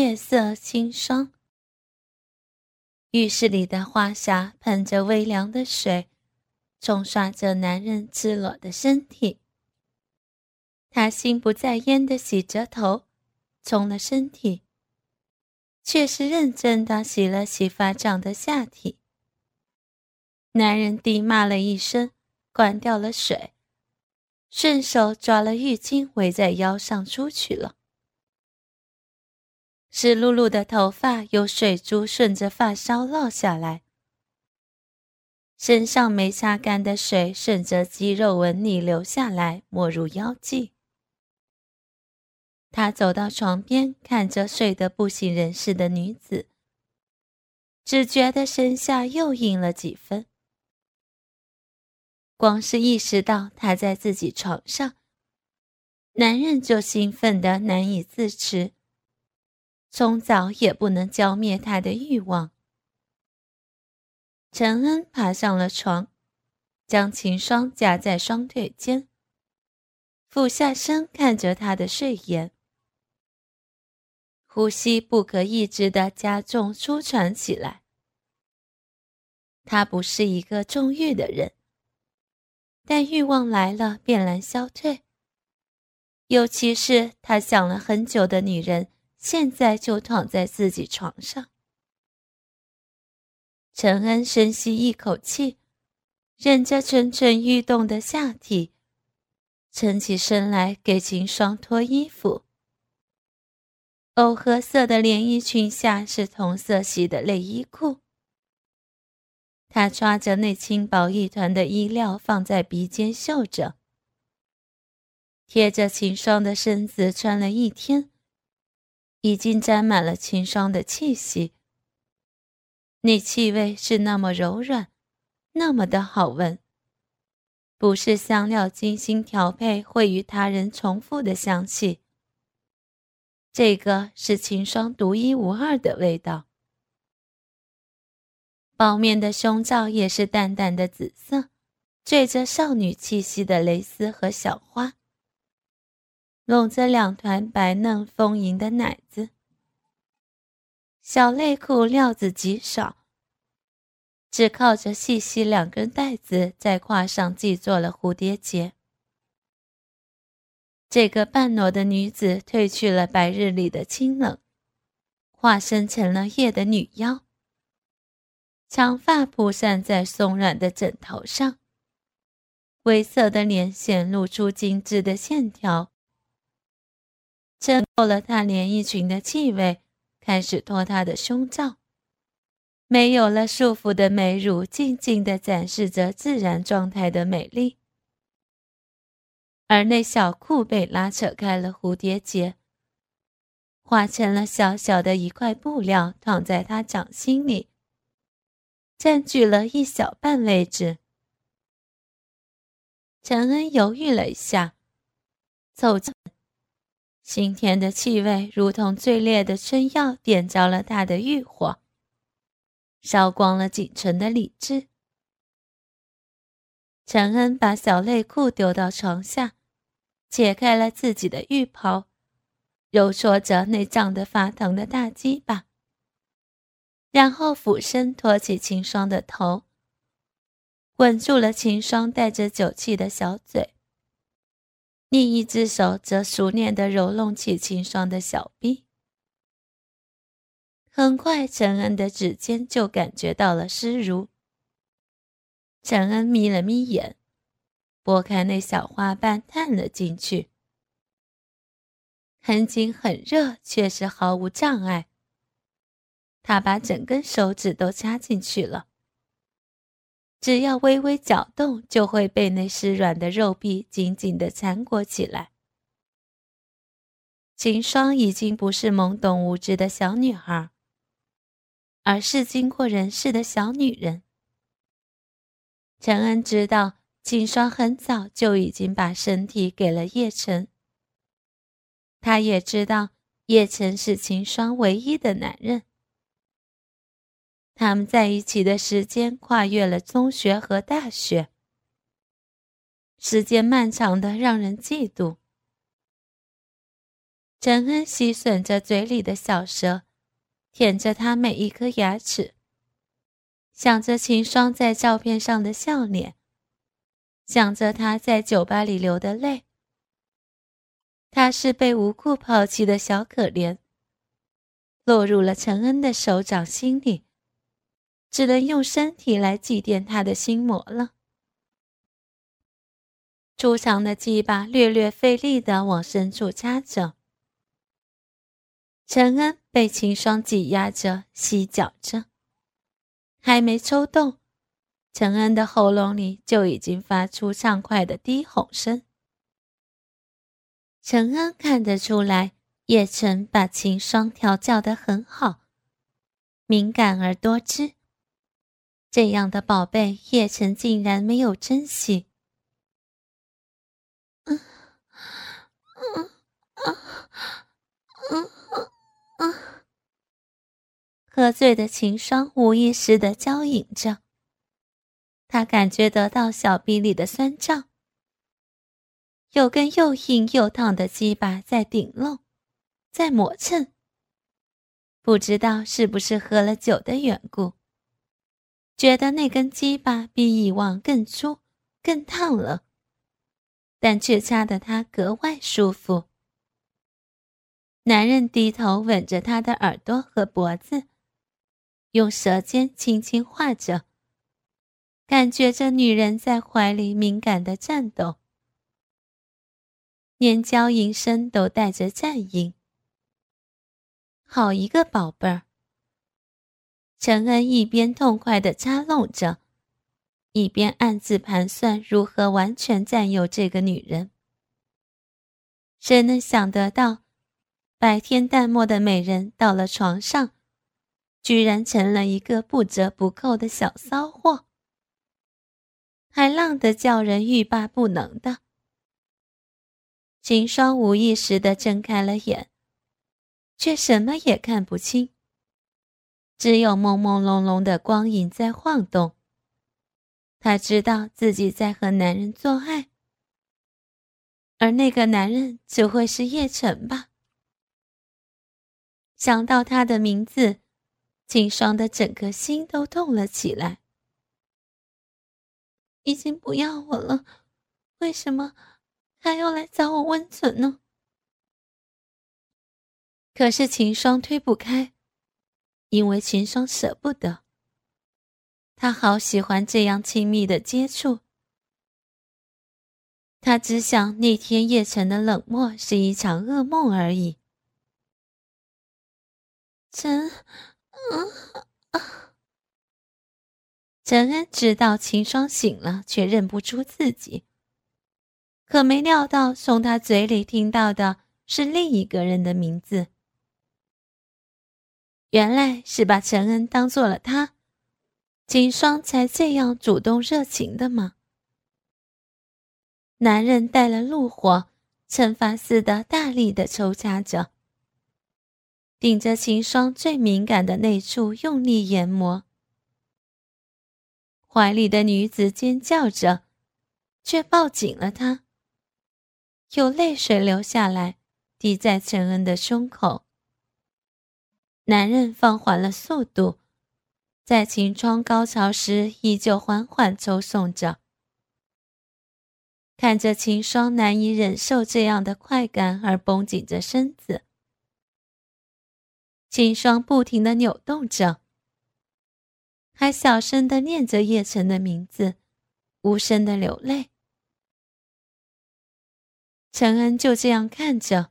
月色清霜，浴室里的花洒喷着微凉的水，冲刷着男人赤裸的身体。他心不在焉地洗着头，冲了身体，却是认真地洗了洗发胀的下体。男人低骂了一声，关掉了水，顺手抓了浴巾围在腰上出去了。湿漉漉的头发有水珠顺着发梢落下来，身上没擦干的水顺着肌肉纹理流下来，没入腰际。他走到床边，看着睡得不省人事的女子，只觉得身下又硬了几分。光是意识到她在自己床上，男人就兴奋的难以自持，从早也不能浇灭他的欲望。陈恩爬上了床，将秦霜夹在双腿间，俯下身看着她的睡颜。呼吸不可抑制的加重舒喘起来。他不是一个重欲的人，但欲望来了便难消退。尤其是他想了很久的女人，现在就躺在自己床上。陈恩深吸一口气，忍着蠢蠢欲动的下体，撑起身来给秦霜脱衣服。藕荷色的连衣裙下是同色系的内衣裤。他抓着那轻薄一团的衣料放在鼻尖嗅着，贴着秦霜的身子穿了一天，已经沾满了秦霜的气息。那气味是那么柔软，那么的好闻，不是香料精心调配会与他人重复的香气。这个是秦霜独一无二的味道。包面的胸罩也是淡淡的紫色，缀着少女气息的蕾丝和小花，拢着两团白嫩丰盈的奶子。小内裤料子极少，只靠着细细两根带子在胯上系做了蝴蝶结。这个半裸的女子褪去了白日里的清冷，化身成了夜的女妖。长发铺散在松软的枕头上，微涩的脸显露出精致的线条。衬透了她连衣裙的气味，开始脱她的胸罩。没有了束缚的美乳，静静地展示着自然状态的美丽。而那小裤被拉扯开了蝴蝶结，化成了小小的一块布料，躺在他掌心里，占据了一小半位置。陈恩犹豫了一下，走近，新甜的气味如同最烈的春药，点着了他的欲火，烧光了仅存的理智。陈恩把小内裤丢到床下。解开了自己的浴袍，揉搓着那胀得发疼的大鸡巴，然后俯身托起秦霜的头，吻住了秦霜带着酒气的小嘴，另一只手则熟练地揉弄起秦霜的小臂。很快，陈恩的指尖就感觉到了湿濡。陈恩眯了眯眼。拨开那小花瓣，探了进去。很紧很热，却是毫无障碍。他把整根手指都插进去了，只要微微搅动，就会被那湿软的肉壁紧紧地缠裹起来。秦霜已经不是懵懂无知的小女孩，而是经过人事的小女人。陈恩知道。秦霜很早就已经把身体给了叶晨，他也知道叶晨是秦霜唯一的男人。他们在一起的时间跨越了中学和大学，时间漫长的让人嫉妒。陈恩吸吮着嘴里的小蛇，舔着他每一颗牙齿，想着秦霜在照片上的笑脸，想着他在酒吧里流的泪。他是被无故抛弃的小可怜，落入了陈恩的手掌心里，只能用身体来祭奠他的心魔了。粗长的鸡巴略略费力地往深处插着，陈恩被秦霜挤压着、吸搅着，还没抽动，陈恩的喉咙里就已经发出畅快的低吼声。陈恩看得出来，叶晨把秦霜调教得很好，敏感而多汁。这样的宝贝，叶晨竟然没有珍惜。喝醉的秦霜无意识的娇饮着，他感觉得到小臂里的酸胀，有根又硬又烫的鸡巴在顶漏，在磨蹭。不知道是不是喝了酒的缘故，觉得那根鸡巴比以往更粗、更烫了。但却掐得他格外舒服。男人低头吻着她的耳朵和脖子，用舌尖轻轻画着，感觉着女人在怀里敏感的颤抖，连娇吟声都带着颤音。好一个宝贝儿！陈恩一边痛快地插弄着。一边暗自盘算如何完全占有这个女人。谁能想得到，白天淡漠的美人到了床上，居然成了一个不折不扣的小骚货，还浪得叫人欲罢不能的。秦霜无意识地睁开了眼，却什么也看不清，只有朦朦胧胧的光影在晃动。他知道自己在和男人做爱，而那个男人只会是叶晨吧？想到他的名字，秦霜的整颗心都痛了起来。已经不要我了，为什么还要来找我温存呢？可是秦霜推不开，因为秦霜舍不得。他好喜欢这样亲密的接触。他只想那天叶晨的冷漠是一场噩梦而已。陈，陈恩知道秦霜醒了，却认不出自己。可没料到，从他嘴里听到的是另一个人的名字。原来是把陈恩当做了他。秦霜才这样主动热情的吗？男人带了怒火，惩罚似的大力的抽插着，顶着秦霜最敏感的那处用力研磨。怀里的女子尖叫着，却抱紧了他，有泪水流下来，滴在陈恩的胸口。男人放缓了速度。在秦霜高潮时，依旧缓缓抽送着，看着秦霜难以忍受这样的快感而绷紧着身子。秦霜不停的扭动着，还小声的念着叶晨的名字，无声的流泪。陈恩就这样看着，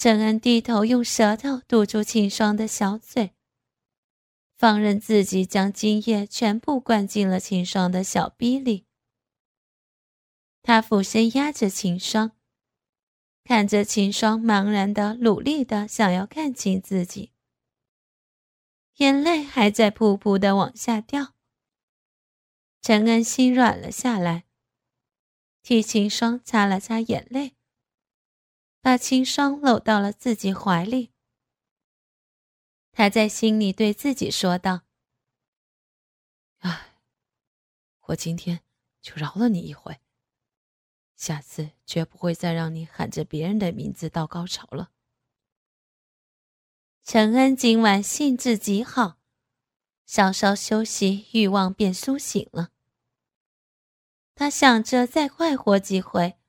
陈恩低头用舌头堵住秦霜的小嘴。放任自己将精液全部灌进了秦霜的小逼里。他俯身压着秦霜，看着秦霜茫然的、努力的想要看清自己，眼泪还在噗噗的往下掉。陈恩心软了下来，替秦霜擦了擦眼泪，把秦霜搂到了自己怀里。他在心里对自己说道：“哎，我今天就饶了你一回，下次绝不会再让你喊着别人的名字到高潮了。陈恩今晚兴致极好，稍稍休息，欲望便苏醒了。他想着再快活几回，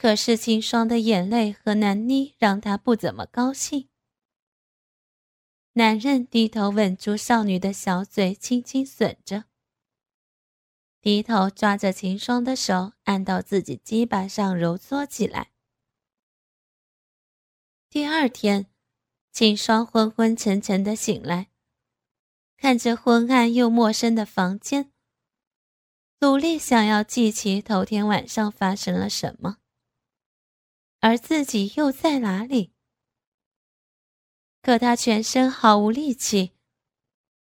可是秦霜的眼泪和难妮让他不怎么高兴。男人低头吻住少女的小嘴，轻轻吮着。低头抓着秦霜的手，按到自己鸡巴上揉搓起来。第二天，秦霜昏昏沉沉的醒来，看着昏暗又陌生的房间，努力想要记起头天晚上发生了什么，而自己又在哪里。可他全身毫无力气，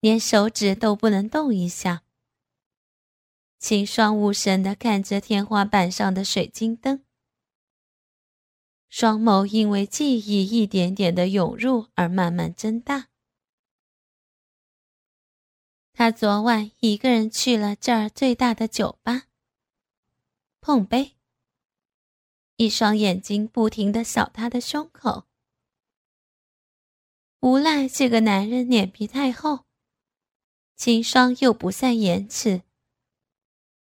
连手指都不能动一下。秦霜无神地看着天花板上的水晶灯，双眸因为记忆一点点的涌入而慢慢睁大。他昨晚一个人去了这儿最大的酒吧，碰杯。一双眼睛不停地扫他的胸口。无赖这个男人脸皮太厚，秦霜又不善言辞。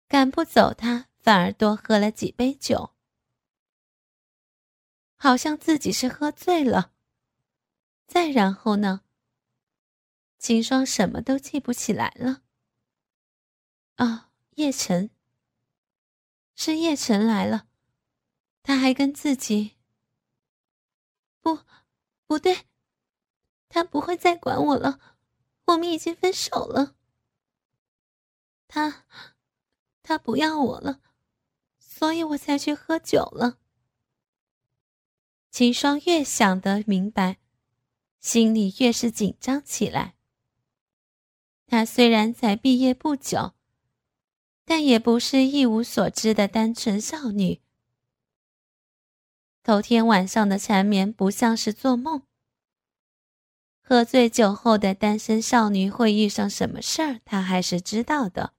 赶不走他，反而多喝了几杯酒，好像自己是喝醉了。再然后呢？秦霜什么都记不起来了。啊，叶晨，是叶晨来了，他还跟自己……不，不对，他不会再管我了，我们已经分手了。他。他不要我了，所以我才去喝酒了。秦霜越想得明白，心里越是紧张起来。她虽然才毕业不久，但也不是一无所知的单纯少女。头天晚上的缠绵不像是做梦。喝醉酒后的单身少女会遇上什么事儿，她还是知道的。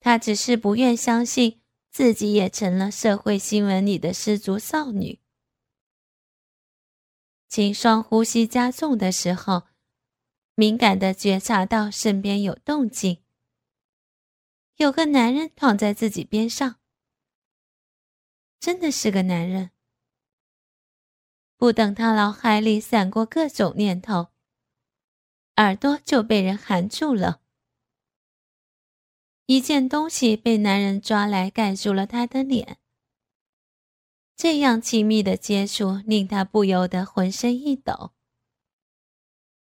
她只是不愿相信自己也成了社会新闻里的失足少女。秦霜呼吸加重的时候，敏感的觉察到身边有动静，有个男人躺在自己边上。真的是个男人。不等他脑海里闪过各种念头，耳朵就被人含住了。一件东西被男人抓来盖住了他的脸，这样亲密的接触令他不由得浑身一抖，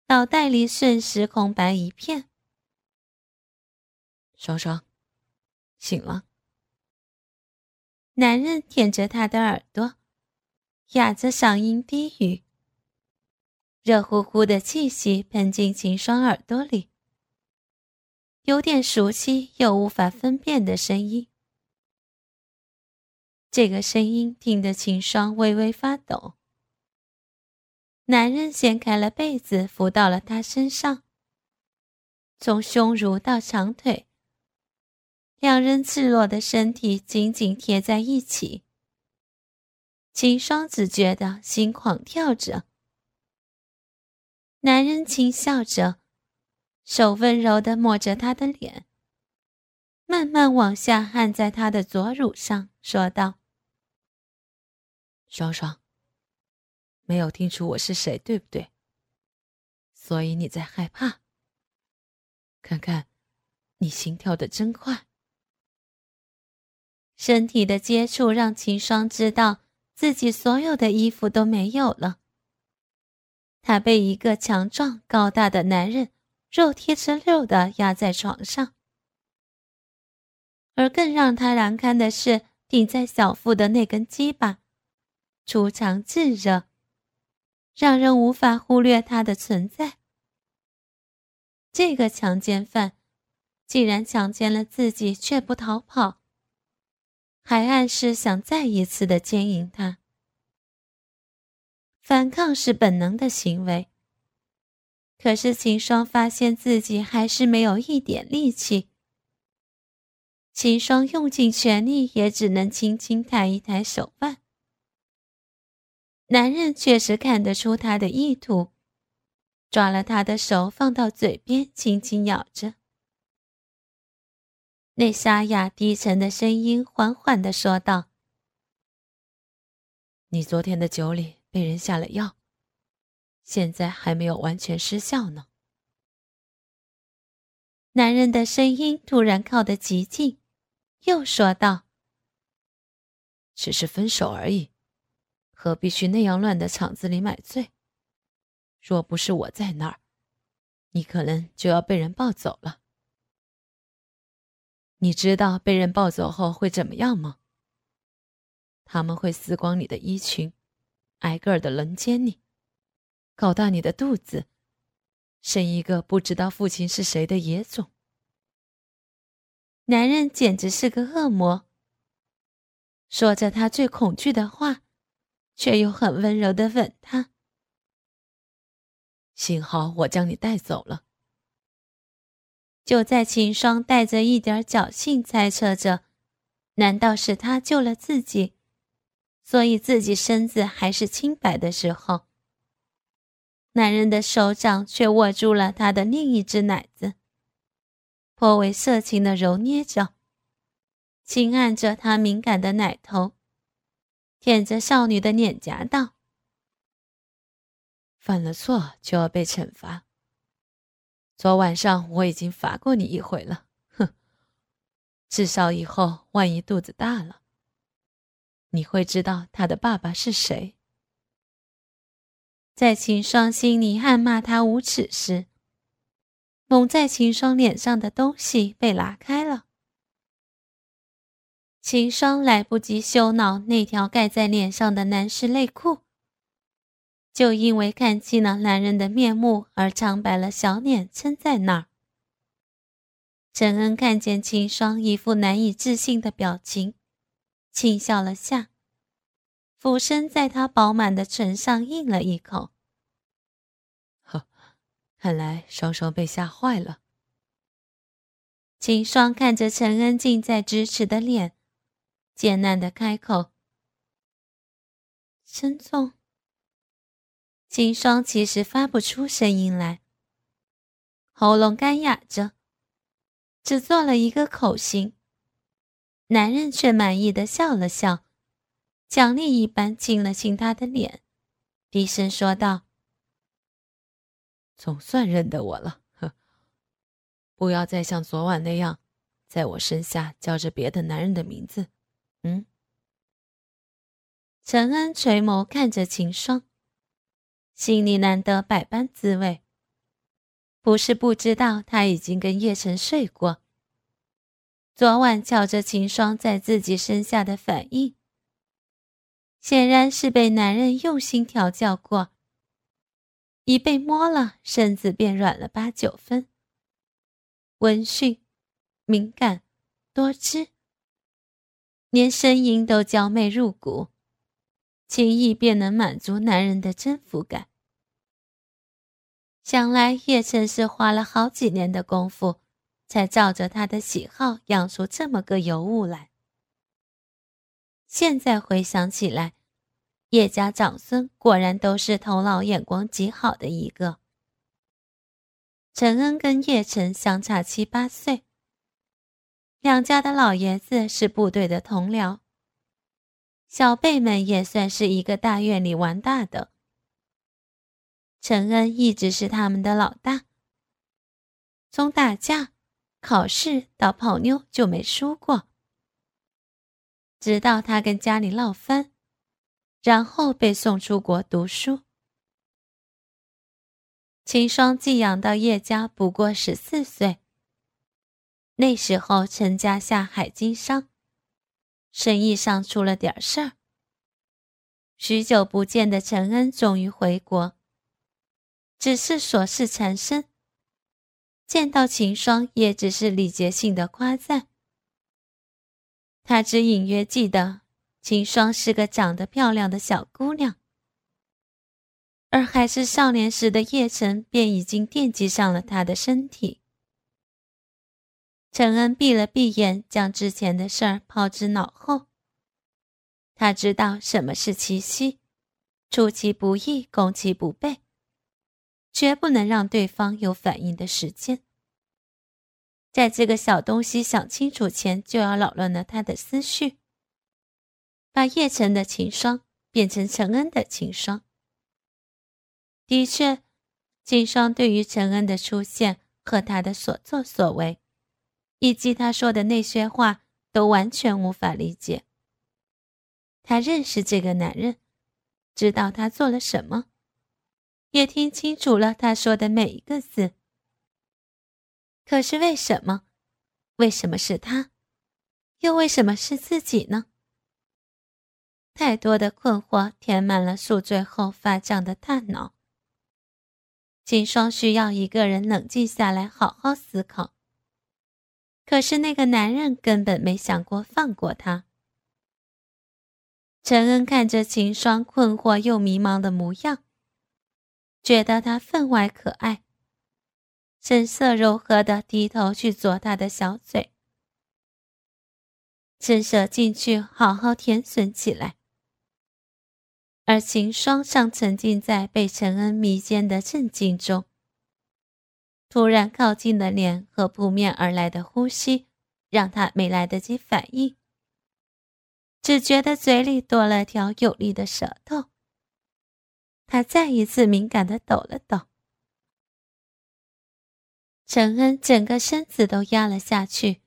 脑袋里瞬时空白一片。双双，醒了。男人舔着她的耳朵，哑着嗓音低语，热乎乎的气息喷进秦霜耳朵里。有点熟悉又无法分辨的声音，这个声音听得秦霜微微发抖。男人掀开了被子，伏到了她身上，从胸乳到长腿，两人赤裸的身体紧紧贴在一起。秦霜只觉得心狂跳着，男人轻笑着。手温柔地摸着她的脸，慢慢往下按在她的左乳上，说道：“双双，没有听出我是谁，对不对？所以你在害怕。看看，你心跳的真快。”身体的接触让秦霜知道自己所有的衣服都没有了。她被一个强壮高大的男人。肉贴着肉的压在床上，而更让他难堪的是顶在小腹的那根鸡巴，粗长炙热，让人无法忽略他的存在。这个强奸犯竟然强奸了自己却不逃跑，还暗示想再一次的奸淫他。反抗是本能的行为。可是秦霜发现自己还是没有一点力气，秦霜用尽全力，也只能轻轻抬一抬手腕。男人确实看得出他的意图，抓了他的手放到嘴边，轻轻咬着。那沙哑低沉的声音缓缓地说道：“你昨天的酒里被人下了药，现在还没有完全失效呢。”男人的声音突然靠得极近，又说道：“只是分手而已，何必去那样乱的场子里买醉？若不是我在那儿，你可能就要被人抱走了。”你知道被人抱走后会怎么样吗？他们会撕光你的衣裙，挨个儿的轮奸你，搞大你的肚子，生一个不知道父亲是谁的野种。男人简直是个恶魔，说着他最恐惧的话，却又很温柔的吻他。幸好我将你带走了。就在秦霜带着一点侥幸猜测着，难道是他救了自己，所以自己身子还是清白的时候，男人的手掌却握住了他的另一只奶子，颇为色情的揉捏着，轻按着她敏感的奶头，舔着少女的脸颊道：“犯了错就要被惩罚。”昨晚上我已经罚过你一回了，哼！至少以后万一肚子大了，你会知道他的爸爸是谁。在秦霜心里暗骂他无耻时，蒙在秦霜脸上的东西被拿开了。秦霜来不及羞恼那条盖在脸上的男士内裤。就因为看清了男人的面目而苍白了小脸，撑在那儿。陈恩看见秦霜一副难以置信的表情，轻笑了下，俯身在她饱满的唇上应了一口。呵，看来双双被吓坏了。秦霜看着陈恩近在咫尺的脸，艰难的开口：“陈总。”秦霜其实发不出声音来，喉咙干哑着，只做了一个口型。男人却满意的笑了笑，奖励一般亲了亲她的脸，低声说道：“总算认得我了，呵，不要再像昨晚那样，在我身下叫着别的男人的名字。”嗯。陈恩垂眸看着秦霜。心里难得百般滋味。不是不知道他已经跟叶晨睡过。昨晚瞧着秦霜在自己身下的反应，显然是被男人用心调教过。一被摸了，身子便软了八九分。温驯、敏感、多汁，连声音都娇媚入骨，轻易便能满足男人的征服感。想来叶晨是花了好几年的功夫，才照着他的喜好养出这么个尤物来。现在回想起来，叶家长孙果然都是头脑眼光极好的一个。陈恩跟叶晨相差七八岁，两家的老爷子是部队的同僚，小辈们也算是一个大院里玩大的。陈恩一直是他们的老大，从打架、考试到泡妞就没输过。直到他跟家里闹翻，然后被送出国读书。秦霜寄养到叶家不过十四岁，那时候陈家下海经商，生意上出了点事儿。许久不见的陈恩终于回国。只是琐事缠身，见到秦霜也只是礼节性的夸赞。他只隐约记得秦霜是个长得漂亮的小姑娘，而还是少年时的叶晨便已经惦记上了她的身体。陈恩闭了闭眼，将之前的事儿抛之脑后。他知道什么是七夕，出其不意，攻其不备，绝不能让对方有反应的时间。在这个小东西想清楚前，就要扰乱了他的思绪，把叶晨的情伤变成陈恩的情伤。的确，金双对于陈恩的出现和他的所作所为。以及他说的那些话都完全无法理解。他认识这个男人，知道他做了什么，也听清楚了他说的每一个字。可是为什么？为什么是他？又为什么是自己呢？太多的困惑填满了宿醉后发胀的大脑。秦双需要一个人冷静下来，好好思考。可是那个男人根本没想过放过他。陈恩看着秦霜困惑又迷茫的模样，觉得他分外可爱，神色柔和的低头去啄他的小嘴，伸舌进去好好舔吮起来。而秦霜尚沉浸在被陈恩迷奸的震惊中。突然靠近的脸和扑面而来的呼吸，让他没来得及反应，只觉得嘴里多了条有力的舌头。他再一次敏感的抖了抖。陈恩整个身子都压了下去，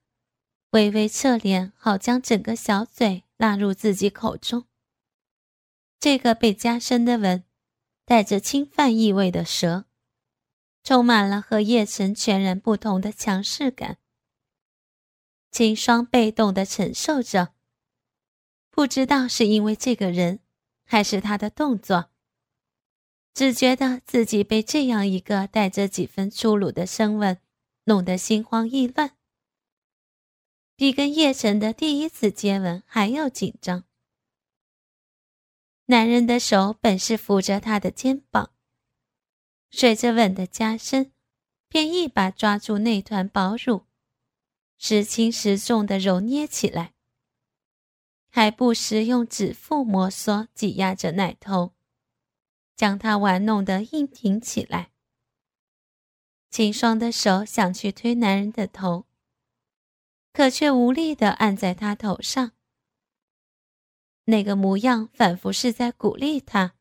微微侧脸，好将整个小嘴纳入自己口中。这个被加深的吻，带着侵犯意味的舌。充满了和叶晨全然不同的强势感。秦霜被动的承受着，不知道是因为这个人，还是他的动作，只觉得自己被这样一个带着几分粗鲁的声吻弄得心慌意乱，比跟叶晨的第一次接吻还要紧张。男人的手本是扶着她的肩膀。随着吻的加深，便一把抓住那团薄乳，时轻时重的揉捏起来，还不时用指腹摩挲挤压着奶头，将他玩弄得硬挺起来。秦霜的手想去推男人的头，可却无力地按在他头上，那个模样仿佛是在鼓励他。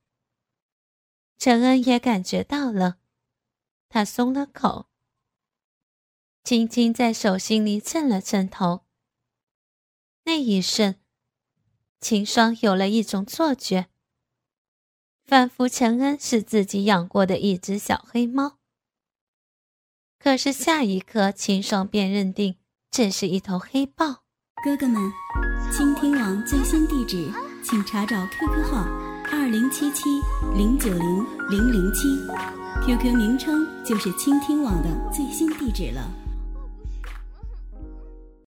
陈恩也感觉到了，他松了口，轻轻在手心里蹭了蹭头。那一瞬，秦霜有了一种错觉，仿佛陈恩是自己养过的一只小黑猫。可是下一刻，秦霜便认定这是一头黑豹。哥哥们，倾听网最新地址，请查找 QQ 号。二零七七零九零零零七，QQ 名称就是倾听网的最新地址了。